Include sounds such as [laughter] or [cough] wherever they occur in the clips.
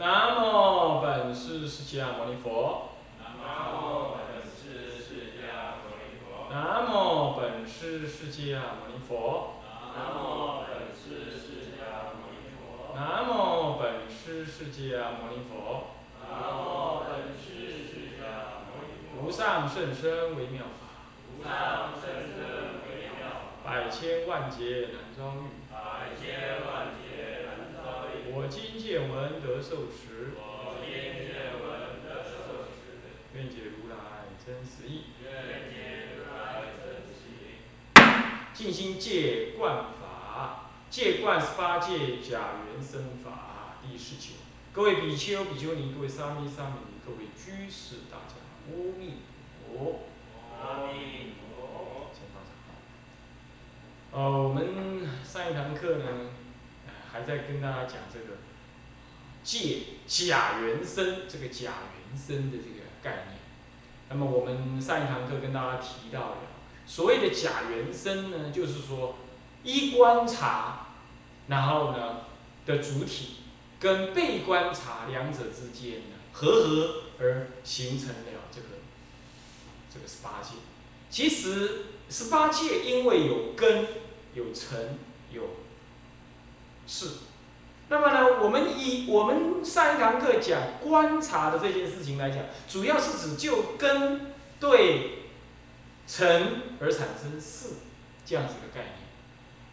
南无本师释迦牟尼佛。南无本师释迦牟尼佛。南无本师释迦牟尼佛。南无本师释迦牟尼佛。南无本师释迦牟尼佛。南无本师释迦牟尼佛。无上甚深微妙法，无上甚深微妙法，百千万劫难遭遇。百千万。我今见闻得受持，我今见闻得受持，愿解如来真实义。愿解如来真实义。尽心戒观法，戒观十八戒假缘生法第十九。各位比丘、比丘尼，各位沙弥、沙弥尼，各位居士，大家阿弥陀佛。阿弥陀佛。先放上。呃，我们上一堂课呢，呃还在跟大家讲这个借假缘生这个假缘生的这个概念。那么我们上一堂课跟大家提到了，所谓的假缘生呢，就是说一观察，然后呢的主体跟被观察两者之间呢合合而形成了这个这个十八界。其实十八界因为有根、有尘、有是，那么呢，我们以我们上一堂课讲观察的这件事情来讲，主要是指就根对尘而产生事这样子的概念。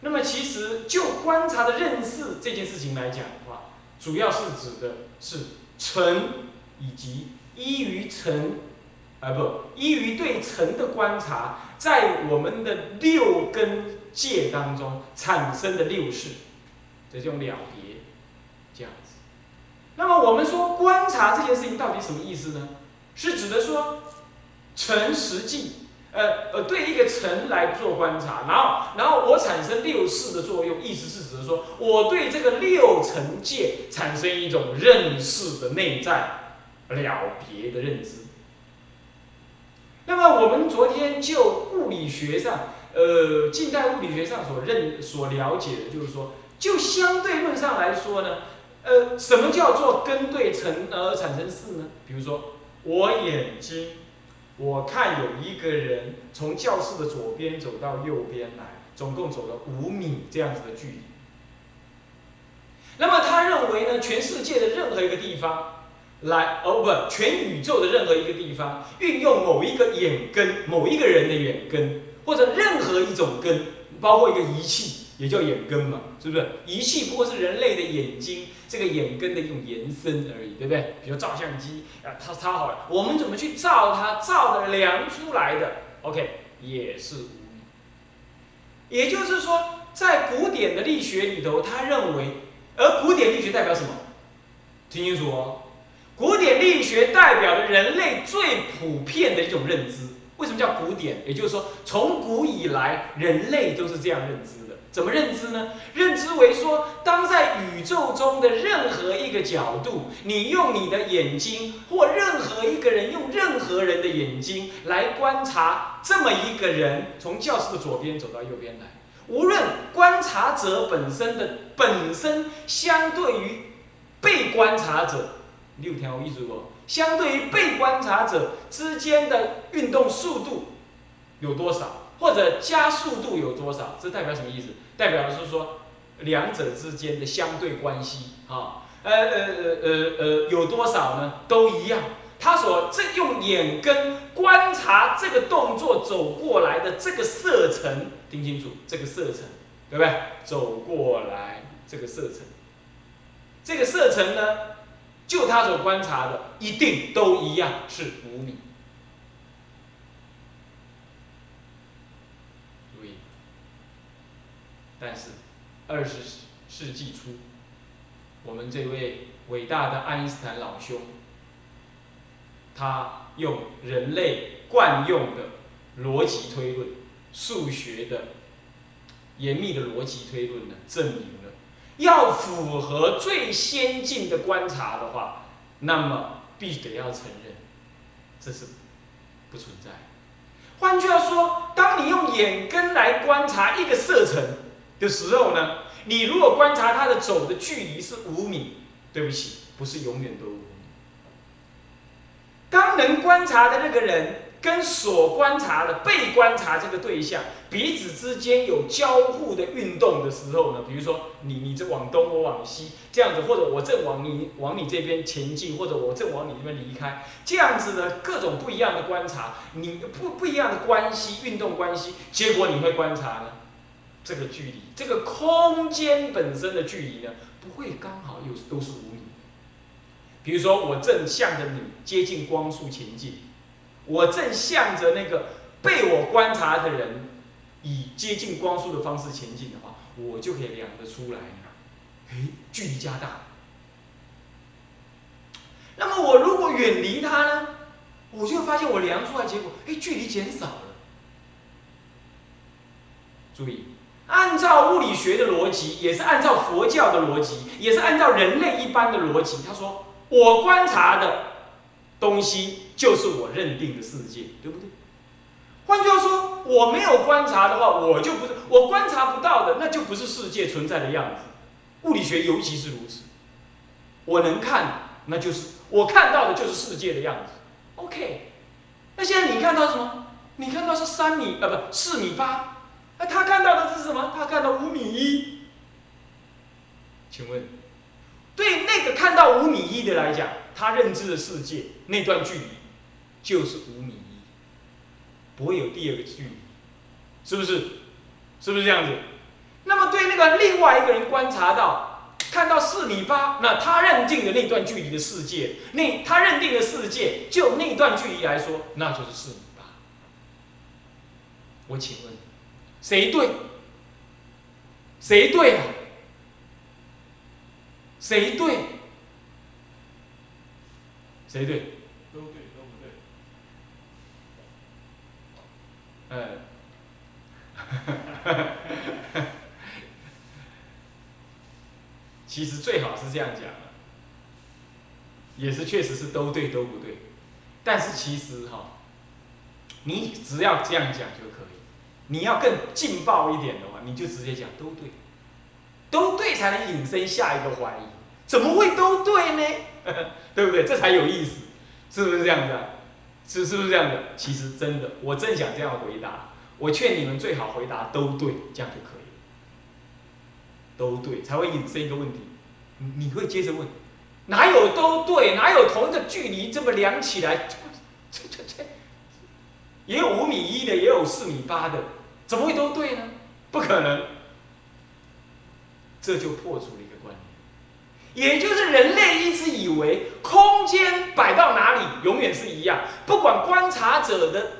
那么其实就观察的认识这件事情来讲的话，主要是指的是尘以及依于尘。啊不，依于对尘的观察，在我们的六根界当中产生的六事，这种了别，这样子。那么我们说观察这件事情到底什么意思呢？是指的说尘实际，呃呃，对一个尘来做观察，然后然后我产生六事的作用，意思是指的说我对这个六尘界产生一种认识的内在了别的认知。那么我们昨天就物理学上，呃，近代物理学上所认所了解的，就是说，就相对论上来说呢，呃，什么叫做根对尘而产生事呢？比如说，我眼睛，我看有一个人从教室的左边走到右边来，总共走了五米这样子的距离。那么他认为呢，全世界的任何一个地方。来，哦不，全宇宙的任何一个地方，运用某一个眼根，某一个人的眼根，或者任何一种根，包括一个仪器，也叫眼根嘛，是不是？仪器不过是人类的眼睛这个眼根的一种延伸而已，对不对？比如照相机啊，它插好了，我们怎么去照它？照的量出来的，OK，也是无。也就是说，在古典的力学里头，他认为，而古典力学代表什么？听清楚哦。古典力学代表了人类最普遍的一种认知。为什么叫古典？也就是说，从古以来，人类都是这样认知。怎么认知呢？认知为说，当在宇宙中的任何一个角度，你用你的眼睛，或任何一个人用任何人的眼睛来观察这么一个人，从教室的左边走到右边来，无论观察者本身的本身，相对于被观察者。六条一组哦，相对于被观察者之间的运动速度有多少，或者加速度有多少？这代表什么意思？代表的是说两者之间的相对关系啊，呃呃呃呃呃有多少呢？都一样。他所这用眼根观察这个动作走过来的这个射程，听清楚，这个射程对不对？走过来这个射程，这个射程呢？就他所观察的，一定都一样是五米。注意，但是二十世纪初，我们这位伟大的爱因斯坦老兄，他用人类惯用的逻辑推论、数学的严密的逻辑推论呢，证明了。要符合最先进的观察的话，那么必须得要承认，这是不存在。换句话说，当你用眼根来观察一个射程的时候呢，你如果观察它的走的距离是五米，对不起，不是永远都无米。当能观察的那个人跟所观察的被观察这个对象彼此之间有交互的运动的时候呢，比如说你你这往东，我往西这样子，或者我正往你往你这边前进，或者我正往你这边离开，这样子的各种不一样的观察，你不不一样的关系运动关系，结果你会观察呢，这个距离，这个空间本身的距离呢，不会刚好又都是无米。比如说，我正向着你接近光速前进，我正向着那个被我观察的人以接近光速的方式前进的话，我就可以量得出来，哎，距离加大。那么我如果远离他呢，我就发现我量出来结果，哎，距离减少了。注意，按照物理学的逻辑，也是按照佛教的逻辑，也是按照人类一般的逻辑，他说。我观察的东西就是我认定的世界，对不对？换句话说，我没有观察的话，我就不是我观察不到的，那就不是世界存在的样子。物理学尤其是如此。我能看，那就是我看到的就是世界的样子。OK，那现在你看到什么？你看到是三米啊，不四米八。那他看到的是什么？他看到五米一。请问？对那个看到五米一的来讲，他认知的世界那段距离就是五米一，不会有第二个距离，是不是？是不是这样子？那么对那个另外一个人观察到看到四米八，那他认定的那段距离的世界，那他认定的世界就那段距离来说，那就是四米八。我请问，谁对？谁对啊？谁对？谁对？都对，都不对。嗯，[laughs] 其实最好是这样讲也是确实是都对都不对，但是其实哈，你只要这样讲就可以。你要更劲爆一点的话，你就直接讲都对。都对才能引申下一个怀疑，怎么会都对呢？[laughs] 对不对？这才有意思，是不是这样子？是是不是这样的？其实真的，我正想这样回答。我劝你们最好回答都对，这样就可以。都对才会引申一个问题，你会接着问，哪有都对？哪有同一个距离这么量起来？这这这，也有五米一的，也有四米八的，怎么会都对呢？不可能。这就破除了一个观念，也就是人类一直以为空间摆到哪里永远是一样，不管观察者的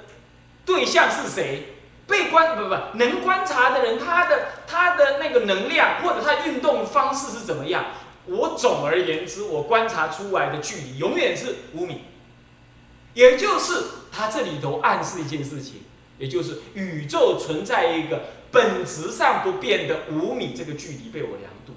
对象是谁，被观不不能观察的人，他的他的那个能量或者他运动方式是怎么样，我总而言之，我观察出来的距离永远是五米，也就是他这里头暗示一件事情，也就是宇宙存在一个。本质上不变的五米这个距离被我量度。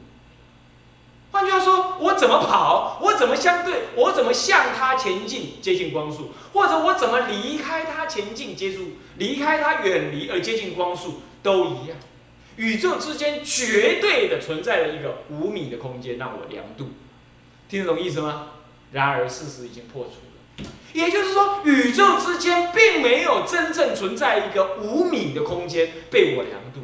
换句话说，我怎么跑，我怎么相对，我怎么向它前进，接近光速，或者我怎么离开它前进，接触，离开它远离而接近光速，都一样。宇宙之间绝对的存在了一个五米的空间让我量度，听得懂意思吗？然而事实已经破除。也就是说，宇宙之间并没有真正存在一个五米的空间被我量度。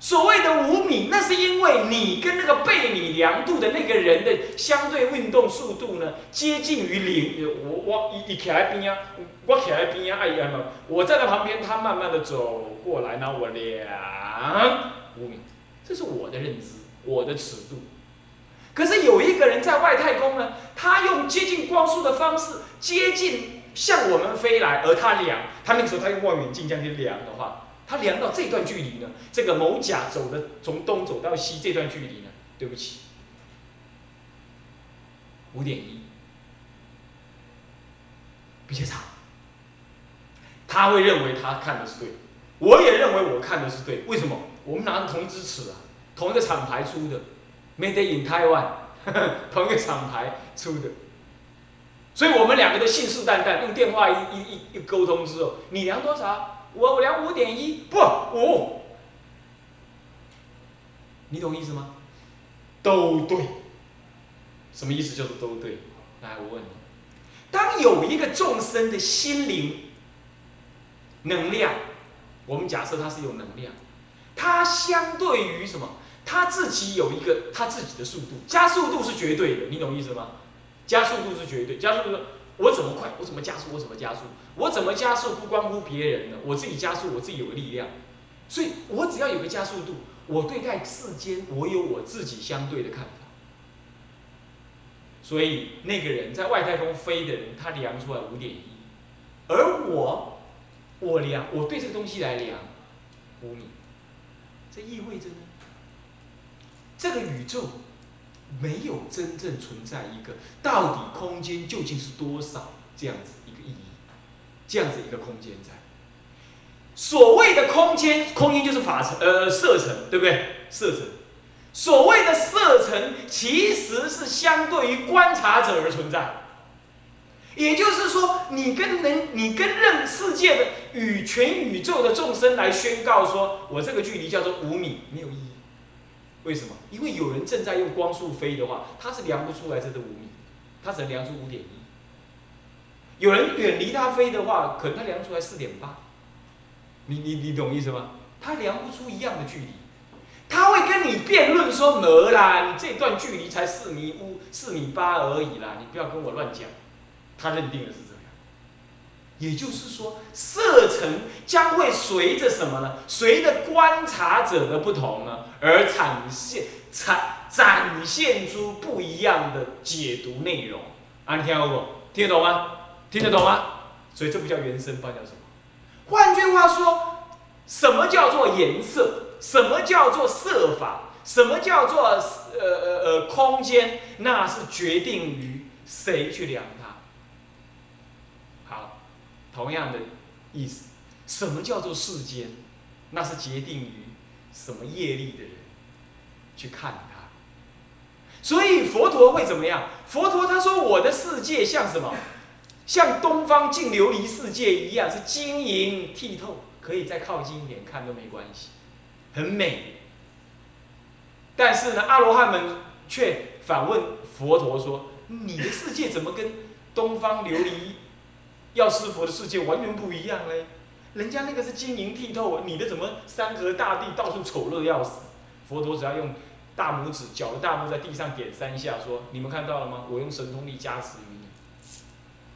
所谓的五米，那是因为你跟那个被你量度的那个人的相对运动速度呢，接近于零。我我一一来边啊，我起来边啊，哎呀嘛，我在旁边，他慢慢的走过来，然后我量五米，这是我的认知，我的尺度。可是有一个人在外太空呢，他用接近光速的方式接近向我们飞来，而他量，他那个时候他用望远镜这样去量的话，他量到这段距离呢，这个某甲走的从东走到西这段距离呢，对不起，五点一，比较长。他会认为他看的是对，我也认为我看的是对，为什么？我们拿着同一支尺啊，同一个厂牌出的。Made in Taiwan，[laughs] 同一个厂牌出的，所以我们两个都信誓旦旦，用电话一一一一沟通之后，你量多少？我我量五点一，不五，你懂意思吗？都对，什么意思？就是都对。来，我问你，当有一个众生的心灵能量，我们假设它是有能量，它相对于什么？他自己有一个他自己的速度，加速度是绝对的，你懂意思吗？加速度是绝对，加速度，我怎么快，我怎么加速，我怎么加速，我怎么加速不关乎别人的，我自己加速，我自己有个力量，所以我只要有个加速度，我对待世间，我有我自己相对的看法。所以那个人在外太空飞的人，他量出来五点一，而我，我量，我对这个东西来量五米，这意味着呢？这个宇宙没有真正存在一个到底空间究竟是多少这样子一个意义，这样子一个空间在。所谓的空间，空间就是法层，呃，色层，对不对？色层。所谓的色层，其实是相对于观察者而存在。也就是说，你跟人，你跟任世界的与全宇宙的众生来宣告说，我这个距离叫做五米，没有意义。为什么？因为有人正在用光速飞的话，他是量不出来这是五米，他只能量出五点一。有人远离他飞的话，可能他量出来四点八。你你你懂意思吗？他量不出一样的距离，他会跟你辩论说：“没啦，你这段距离才四米五、四米八而已啦，你不要跟我乱讲。”他认定的是这。也就是说，色层将会随着什么呢？随着观察者的不同呢，而展现、展展现出不一样的解读内容。啊，你听得懂听得懂吗？听得懂吗？所以这不叫原生，不叫什么？换句话说，什么叫做颜色？什么叫做色法？什么叫做呃呃呃空间？那是决定于谁去量。同样的意思，什么叫做世间？那是决定于什么业力的人去看它。所以佛陀会怎么样？佛陀他说：“我的世界像什么？像东方净琉璃世界一样，是晶莹剔透，可以再靠近一点看都没关系，很美。”但是呢，阿罗汉们却反问佛陀说：“你的世界怎么跟东方琉璃？”药师佛的世界完全不一样嘞，人家那个是晶莹剔透，你的怎么山河大地到处丑陋要死？佛陀只要用大拇指，脚的大拇在地上点三下，说：“你们看到了吗？我用神通力加持于你。”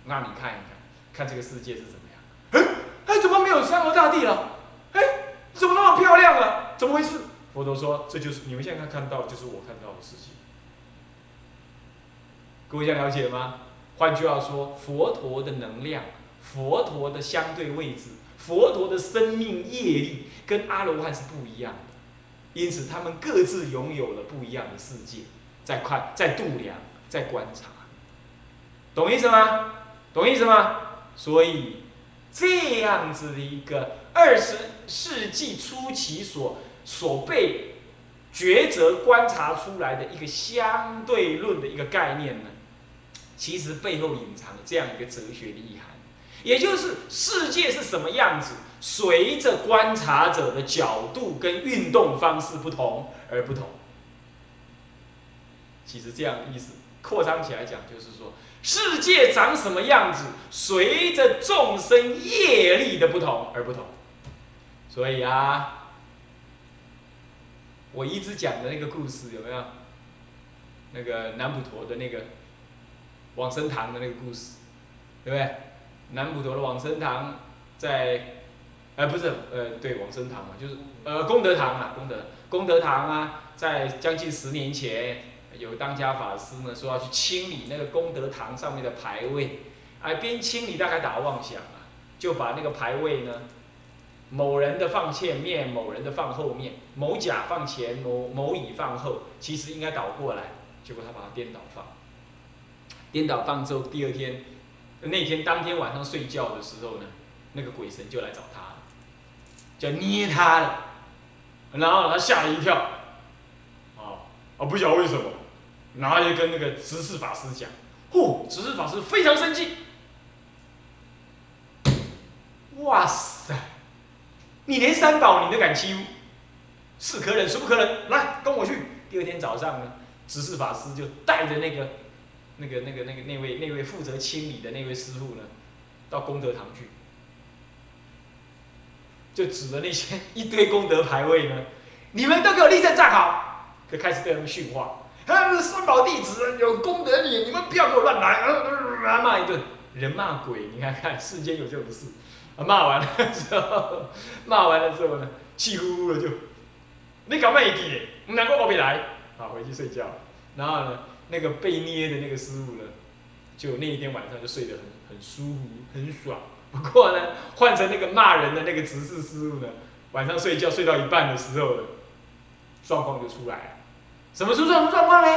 那你看一看，看这个世界是怎么样？哎，哎，怎么没有山河大地了？哎，怎么那么漂亮了？怎么回事？佛陀说：“这就是你们现在看到，就是我看到的世界。”各位想了解吗？换句话说，佛陀的能量，佛陀的相对位置，佛陀的生命业力跟阿罗汉是不一样的，因此他们各自拥有了不一样的世界，在看，在度量，在观察，懂意思吗？懂意思吗？所以这样子的一个二十世纪初期所所被抉择观察出来的一个相对论的一个概念呢？其实背后隐藏这样一个哲学的意涵，也就是世界是什么样子，随着观察者的角度跟运动方式不同而不同。其实这样的意思扩张起来讲，就是说世界长什么样子，随着众生业力的不同而不同。所以啊，我一直讲的那个故事有没有？那个南普陀的那个。往生堂的那个故事，对不对？南普陀的往生堂在，呃，不是，呃，对，往生堂嘛，就是呃功德堂啊，功德功德堂啊，在将近十年前，有当家法师呢说要去清理那个功德堂上面的牌位，哎，边清理大概打妄想啊，就把那个牌位呢，某人的放前面，某人的放后面，某甲放前，某某乙放后，其实应该倒过来，结果他把它颠倒放。颠倒放之后，第二天，那天当天晚上睡觉的时候呢，那个鬼神就来找他了，就捏他了，然后他吓了一跳，啊，啊不晓得为什么，然后就跟那个执事法师讲，嚯，执事法师非常生气，哇塞，你连三宝你都敢欺负，是可忍孰不可忍，来跟我去。第二天早上呢，执事法师就带着那个。那个那个那个那位那位负责清理的那位师傅呢，到功德堂去，就指着那些 [laughs] 一堆功德牌位呢，你们都给我立正站好，就开始对他们训话。他们三宝弟子有功德力，你们不要给我乱来，骂一顿，人骂鬼，你看看世间有这种事。骂完了之后，[laughs] 骂完了之后呢，气呼呼的就，你搞咩嘢？难怪我没来，好回去睡觉。然后呢，那个被捏的那个师傅呢，就那一天晚上就睡得很很舒服，很爽。不过呢，换成那个骂人的那个执事师傅呢，晚上睡觉睡到一半的时候呢，状况就出来了。什么出什么状况呢？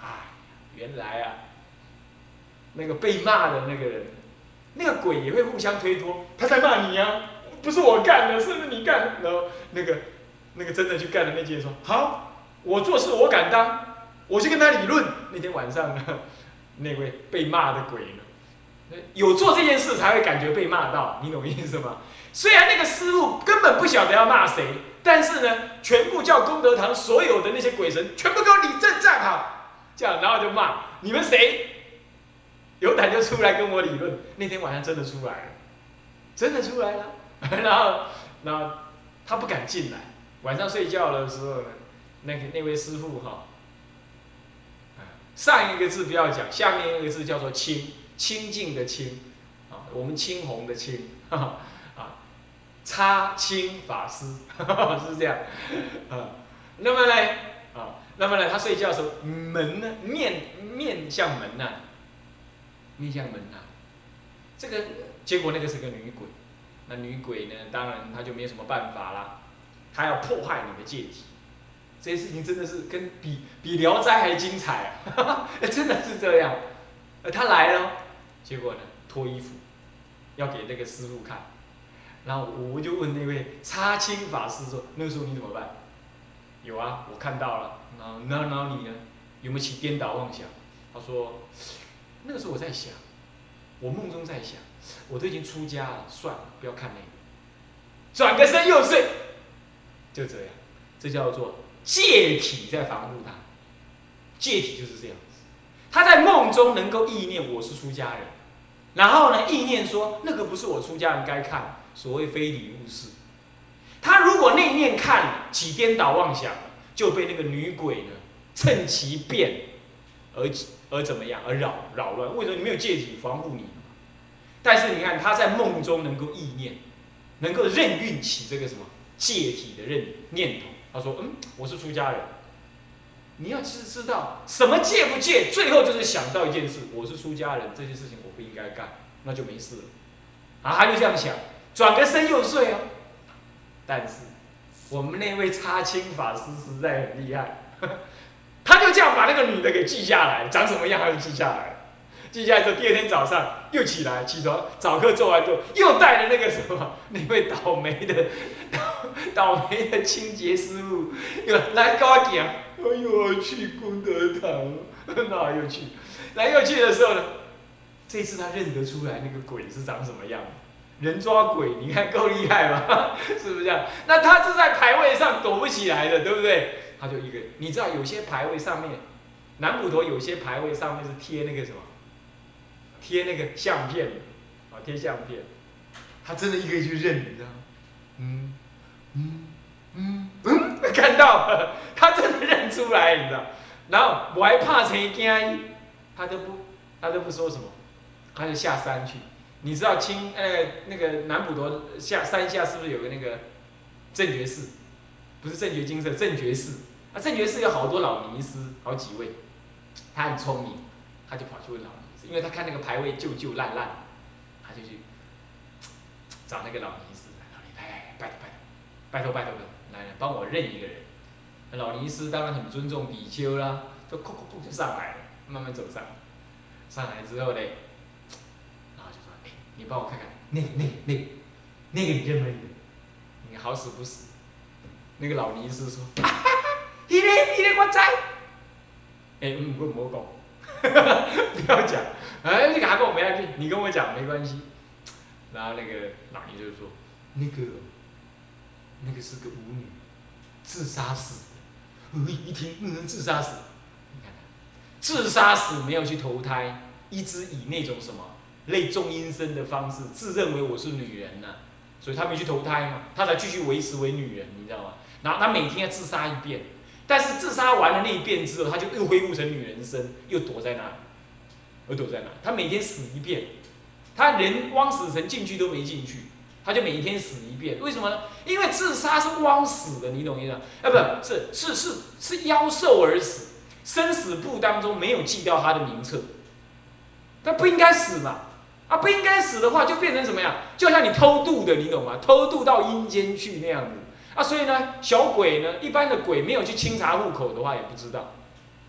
啊，原来啊，那个被骂的那个人，那个鬼也会互相推脱，他在骂你呀，不是我干的，是不是你干？然后那个那个真的去干的那些人说：好，我做事我敢当。我去跟他理论。那天晚上呢，那位被骂的鬼呢，有做这件事才会感觉被骂到，你懂意思吗？虽然那个师傅根本不晓得要骂谁，但是呢，全部叫功德堂所有的那些鬼神全部给我理正站好，这样，然后就骂你们谁有胆就出来跟我理论。那天晚上真的出来了，真的出来了，然后，然后他不敢进来。晚上睡觉的时候呢，那个那位师傅哈。上一个字不要讲，下面一个字叫做清，清净的清，啊，我们青红的青，啊，擦青法师 [laughs] 是这样，啊，那么呢，啊，那么呢，他睡觉的时候门呢面面向门呐，面向门呐，这个结果那个是个女鬼，那女鬼呢，当然她就没有什么办法啦，她要破坏你的戒体。这些事情真的是跟比比《聊斋》还精彩啊！[laughs] 真的是这样。他来了，结果呢，脱衣服，要给那个师傅看。然后我就问那位插青法师说：“那个时候你怎么办？”有啊，我看到了。然后，然后你呢？有没有起颠倒妄想？他说：“那个时候我在想，我梦中在想，我都已经出家了，算了，不要看那个。转个身又睡，就这样，这叫做。”借体在防护他，借体就是这样子。他在梦中能够意念我是出家人，然后呢意念说那个不是我出家人该看，所谓非礼勿视。他如果那念看起颠倒妄想，就被那个女鬼呢趁其变而而怎么样而扰扰乱。为什么你没有借体防护你？但是你看他在梦中能够意念，能够任运起这个什么借体的任念头。他说：“嗯，我是出家人。你要知知道什么戒不戒，最后就是想到一件事：我是出家人，这件事情我不应该干，那就没事了。啊，他就这样想，转个身又睡啊。但是我们那位插青法师实在很厉害，[laughs] 他就这样把那个女的给记下来，长什么样他就记下来。记下来之后，第二天早上又起来，起床早课做完之后，又带了那个什么那位倒霉的。”倒霉的清洁师傅又来跟我讲，哎呦，去功德堂，那又去，来又去的时候呢，这次他认得出来那个鬼是长什么样，人抓鬼，你看够厉害吧？[laughs] 是不是这样？那他是在牌位上躲不起来的，对不对？他就一个，你知道有些牌位上面，南普陀有些牌位上面是贴那个什么，贴那个相片，啊，贴相片，他真的一个一个去认，你知道吗？嗯。嗯嗯嗯，看到，他真的认出来，你知道？然后我还怕成惊，他都不，他都不说什么，他就下山去。你知道青呃那个南普陀下山下是不是有个那个正觉寺？不是正觉精舍，正觉寺。啊，正觉寺有好多老尼师，好几位。他很聪明，他就跑去问老尼师，因为他看那个牌位旧旧烂烂，他就去找那个老尼师，老尼来来来，拜拜。拜托拜托的，来来帮我认一个人。老尼斯当然很尊重比丘啦，就哭哭哭就上来了，慢慢走上。上来之后嘞，[tsk] 然后就说：“哎，你帮我看看，那那那那个你认不认得？你好死不死。”那个老尼斯说：“哈哈哈，你嘞你嘞我在。[laughs] ”哎，嗯，不莫讲，[laughs] 不要讲，哎，你赶快跟我没下去，你跟我讲没关系。然后那个老尼就说：“那个。”那个是个舞女，自杀死。我一听，那人自杀死，你看，自杀死没有去投胎，一直以那种什么类重阴身的方式，自认为我是女人呢、所以他没去投胎嘛，他才继续维持为女人，你知道吗？然后他每天要自杀一遍，但是自杀完了那一遍之后，他就又恢复成女人身，又躲在那里，又躲在那里。他每天死一遍，他连汪死神进去都没进去，他就每一天死一遍。为什么呢？因为自杀是枉死的，你懂意思吗？啊，不是，是是是妖兽而死，生死簿当中没有记掉他的名册，他不应该死嘛。啊，不应该死的话，就变成什么样？就像你偷渡的，你懂吗？偷渡到阴间去那样子。啊，所以呢，小鬼呢，一般的鬼没有去清查户口的话，也不知道。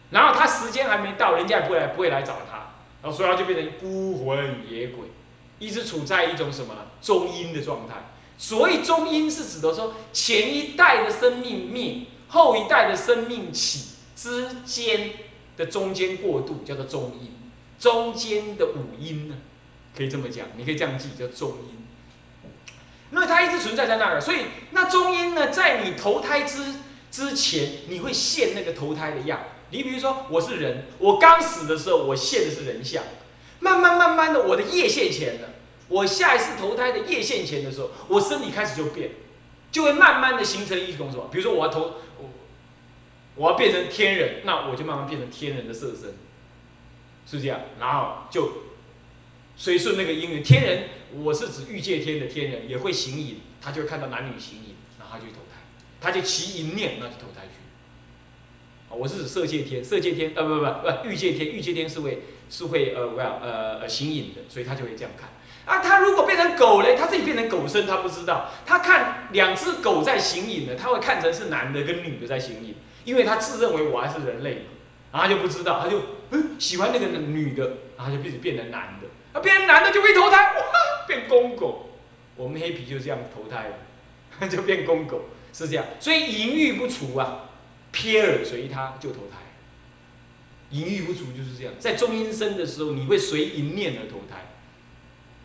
然后他时间还没到，人家也不会来，不会来找他。然后所以他就变成孤魂野鬼，一直处在一种什么呢？中阴的状态。所以中阴是指的说，前一代的生命灭，后一代的生命起之间的中间过渡，叫做中阴。中间的五阴呢，可以这么讲，你可以这样记，叫中阴。那它一直存在在那儿，所以那中阴呢，在你投胎之之前，你会现那个投胎的样。你比如说，我是人，我刚死的时候，我现的是人相，慢慢慢慢的，我的业现前了。我下一次投胎的业现前的时候，我身体开始就变，就会慢慢的形成一种什么？比如说我要投我我要变成天人，那我就慢慢变成天人的色身，是这样，然后就随顺那个因缘，天人我是指欲界天的天人也会行淫，他就看到男女行淫，然后他就投胎，他就起淫念，那就投胎去。我是指色界天，色界天呃不不不不欲界天，欲界天是为是会呃 well 呃呃形影的，所以他就会这样看。啊，他如果变成狗嘞，他自己变成狗身，他不知道。他看两只狗在形影呢，他会看成是男的跟女的在形影，因为他自认为我还是人类嘛，然后他就不知道，他就嗯喜欢那个女的，然后就变成变成男的，啊变成男的就会投胎，哇变公狗。我们黑皮就这样投胎了，[laughs] 就变公狗，是这样。所以淫欲不除啊，瞥耳随他就投胎。淫欲不除就是这样，在中阴身的时候，你会随淫念而投胎。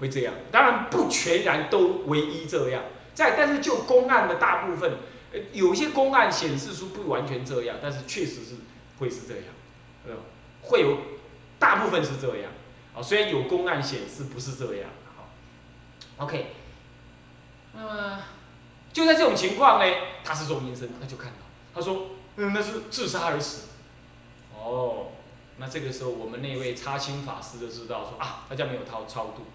会这样，当然不全然都唯一这样，在但是就公案的大部分，呃，有些公案显示出不完全这样，但是确实是会是这样，呃，会有大部分是这样，啊，虽然有公案显示不是这样，好，OK，那么就在这种情况呢，他是中阴身，他就看到，他说，嗯，那是自杀而死，哦，那这个时候我们那位插青法师就知道说啊，大家没有超超度。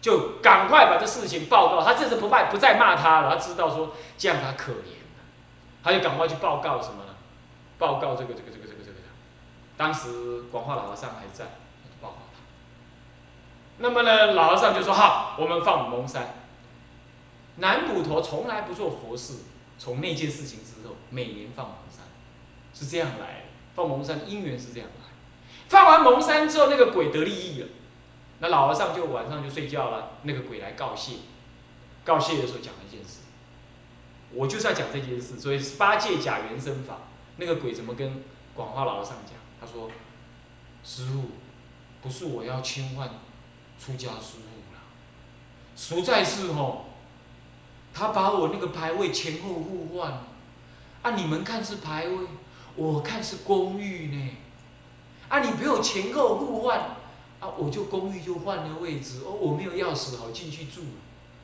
就赶快把这事情报告，他这次不拜不再骂他了，他知道说这样他可怜他就赶快去报告什么呢？报告这个这个这个这个这个。当时广化老和尚还在，报告他。那么呢，老和尚就说：“好，我们放蒙山。南普陀从来不做佛事，从那件事情之后，每年放蒙山，是这样来的。放蒙山因缘是这样。放完蒙山之后，那个鬼得利益了。”那老和尚就晚上就睡觉了，那个鬼来告谢，告谢的时候讲了一件事，我就是要讲这件事，所以八戒假原生法，那个鬼怎么跟广化老和尚讲？他说：“师傅，不是我要侵犯出家师傅了，实在是吼，他把我那个牌位前后互换了，啊，你们看是牌位，我看是公寓呢，啊，你陪我前后互换。”啊，我就公寓就换了位置哦，我没有钥匙好进去住，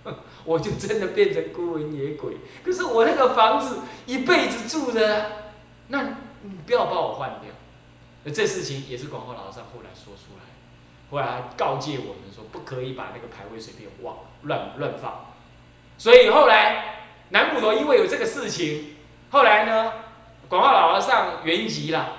[laughs] 我就真的变成孤魂野鬼。可是我那个房子一辈子住的，那你不要把我换掉。那这事情也是广化老和尚后来说出来，后来告诫我们说不可以把那个牌位随便忘乱乱放。所以后来南普陀因为有这个事情，后来呢，广化老和尚圆寂了，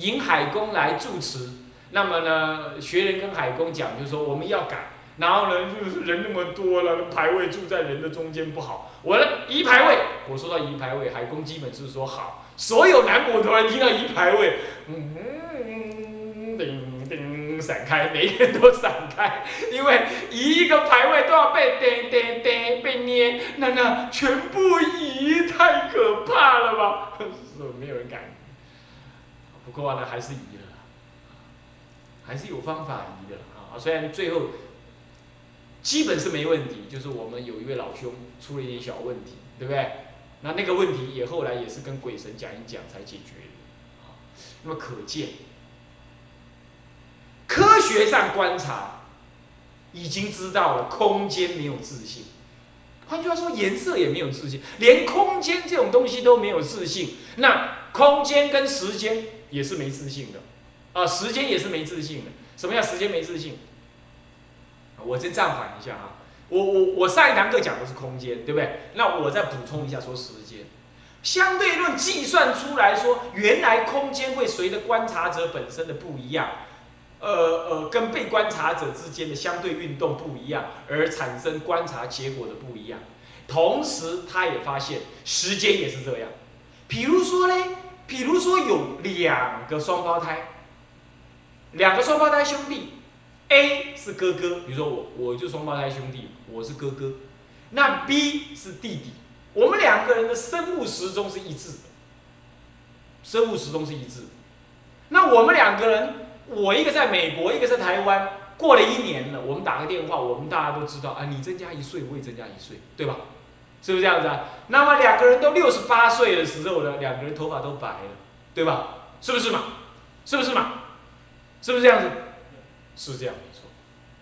引海公来住持。那么呢，学人跟海公讲，就说我们要改，然后呢，就是人那么多了，排位住在人的中间不好。我的移排位，我说到移排位，海公基本是说好。所有南普陀人听到移排位，嗯，叮叮闪开，每个人都闪开，因为一个排位都要被叮叮叮被捏，那那全部移，太可怕了吧？是没有人敢。不过呢，还是移了。还是有方法移的啊，虽然最后基本是没问题，就是我们有一位老兄出了一点小问题，对不对？那那个问题也后来也是跟鬼神讲一讲才解决的，那么可见科学上观察，已经知道了空间没有自信。换句话说，颜色也没有自信，连空间这种东西都没有自信。那空间跟时间也是没自信的，啊，时间也是没自信的。什么叫时间没自信？我先暂缓一下啊，我我我上一堂课讲的是空间，对不对？那我再补充一下说时间。相对论计算出来说，原来空间会随着观察者本身的不一样，呃呃，跟被观察者之间的相对运动不一样，而产生观察结果的不一样。同时，他也发现时间也是这样。比如说呢，比如说有两个双胞胎，两个双胞胎兄弟，A 是哥哥，比如说我，我就双胞胎兄弟，我是哥哥，那 B 是弟弟。我们两个人的生物时钟是一致的，生物时钟是一致。那我们两个人，我一个在美国，一个在台湾，过了一年了，我们打个电话，我们大家都知道啊，你增加一岁，我也增加一岁，对吧？是不是这样子啊？那么两个人都六十八岁的时候呢，两个人头发都白了，对吧？是不是嘛？是不是嘛？是不是这样子？是这样没错，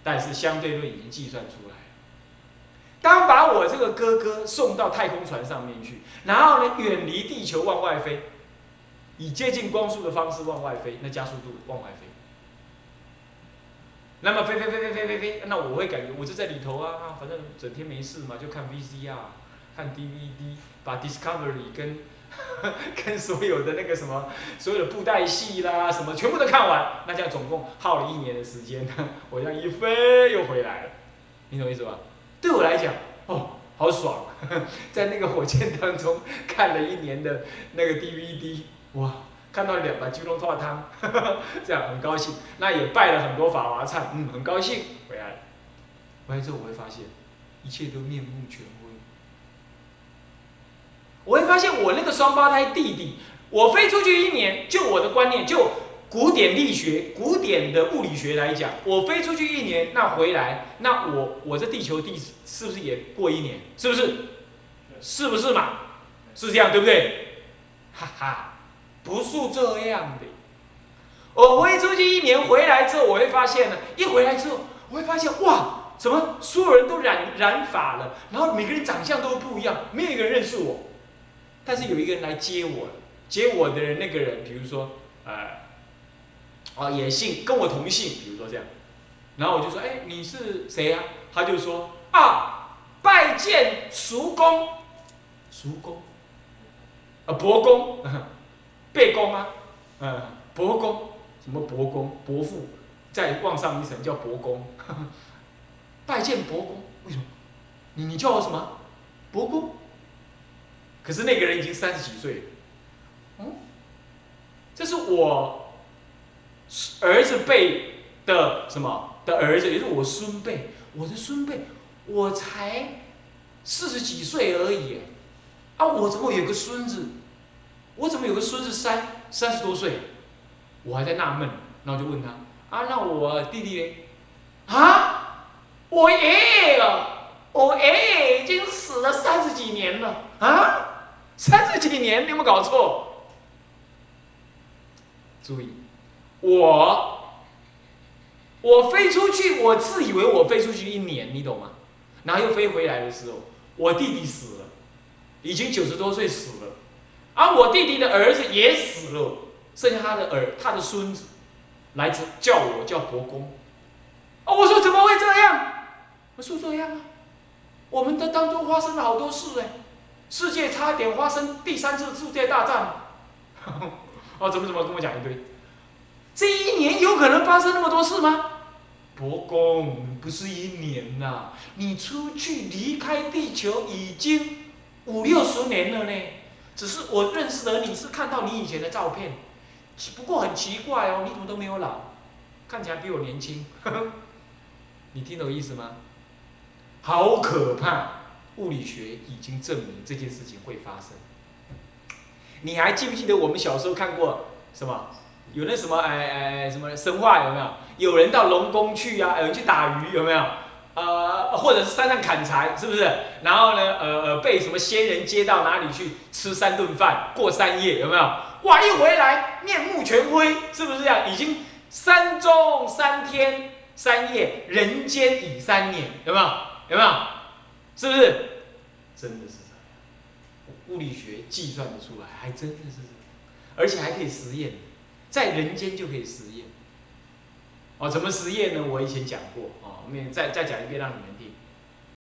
但是相对论已经计算出来。当把我这个哥哥送到太空船上面去，然后呢，远离地球往外飞，以接近光速的方式往外飞，那加速度往外飞。那么飞飞飞飞飞飞飞，那我会感觉我就在里头啊，反正整天没事嘛，就看 VCR，看 DVD，把 Discovery 跟 [laughs] 跟所有的那个什么所有的布袋戏啦什么全部都看完，那这样总共耗了一年的时间，[laughs] 我这样一飞又回来了，你懂意思吧？对我来讲，哦，好爽，[laughs] 在那个火箭当中看了一年的那个 DVD，哇，看到两把金龙泡汤，这样很高兴。那也拜了很多法华忏，嗯，很高兴回来。回来之后我会发现，一切都面目全。我会发现我那个双胞胎弟弟，我飞出去一年，就我的观念就。古典力学、古典的物理学来讲，我飞出去一年，那回来，那我我这地球地是不是也过一年？是不是？是不是嘛？是这样对不对？哈哈，不是这样的。我飞出去一年回来之后，我会发现呢，一回来之后，我会发现哇，怎么所有人都染染发了，然后每个人长相都不一样，没有一个人认识我，但是有一个人来接我，接我的人那个人，比如说，呃。啊，也姓跟我同姓，比如说这样，然后我就说，哎，你是谁呀？他就说，啊，拜见叔公，叔公，啊，伯公，[laughs] 贝公啊，嗯，伯公，什么伯公？伯父，再往上一层叫伯公，[laughs] 拜见伯公，为什么？你你叫我什么？伯公。可是那个人已经三十几岁了，嗯，这是我。儿子辈的什么的儿子，也是我孙辈，我的孙辈，我才四十几岁而已，啊，我怎么有个孙子？我怎么有个孙子三三十多岁？我还在纳闷，然后就问他，啊，那我弟弟呢？啊，我爷爷啊，我爷爷已经死了三十几年了，啊，三十几年，你有没有搞错？注意。我，我飞出去，我自以为我飞出去一年，你懂吗？然后又飞回来的时候，我弟弟死了，已经九十多岁死了，而我弟弟的儿子也死了，剩下他的儿，他的孙子，来自叫我叫伯公。哦，我说怎么会这样？我说这样啊，我们的当中发生了好多事哎，世界差点发生第三次世界大战。[laughs] 哦，怎么怎么跟我讲一堆？这一年有可能发生那么多事吗？伯公，不是一年呐，你出去离开地球已经五六十年了呢。只是我认识的你是看到你以前的照片，不过很奇怪哦，你怎么都没有老，看起来比我年轻。[laughs] 你听懂意思吗？好可怕！物理学已经证明这件事情会发生。你还记不记得我们小时候看过什么？有那什么哎哎什么神话有没有？有人到龙宫去呀，有人去打鱼有没有？呃，或者是山上砍柴是不是？然后呢，呃呃，被什么仙人接到哪里去吃三顿饭，过三夜有没有？哇，一回来面目全非，是不是这样？已经山中三天三夜，人间已三年，有没有？有没有？是不是？真的是这样，物理学计算的出来，还真的是这样，而且还可以实验，在人间就可以实验。哦，怎么实验呢？我以前讲过，哦，我们再再讲一遍让你们。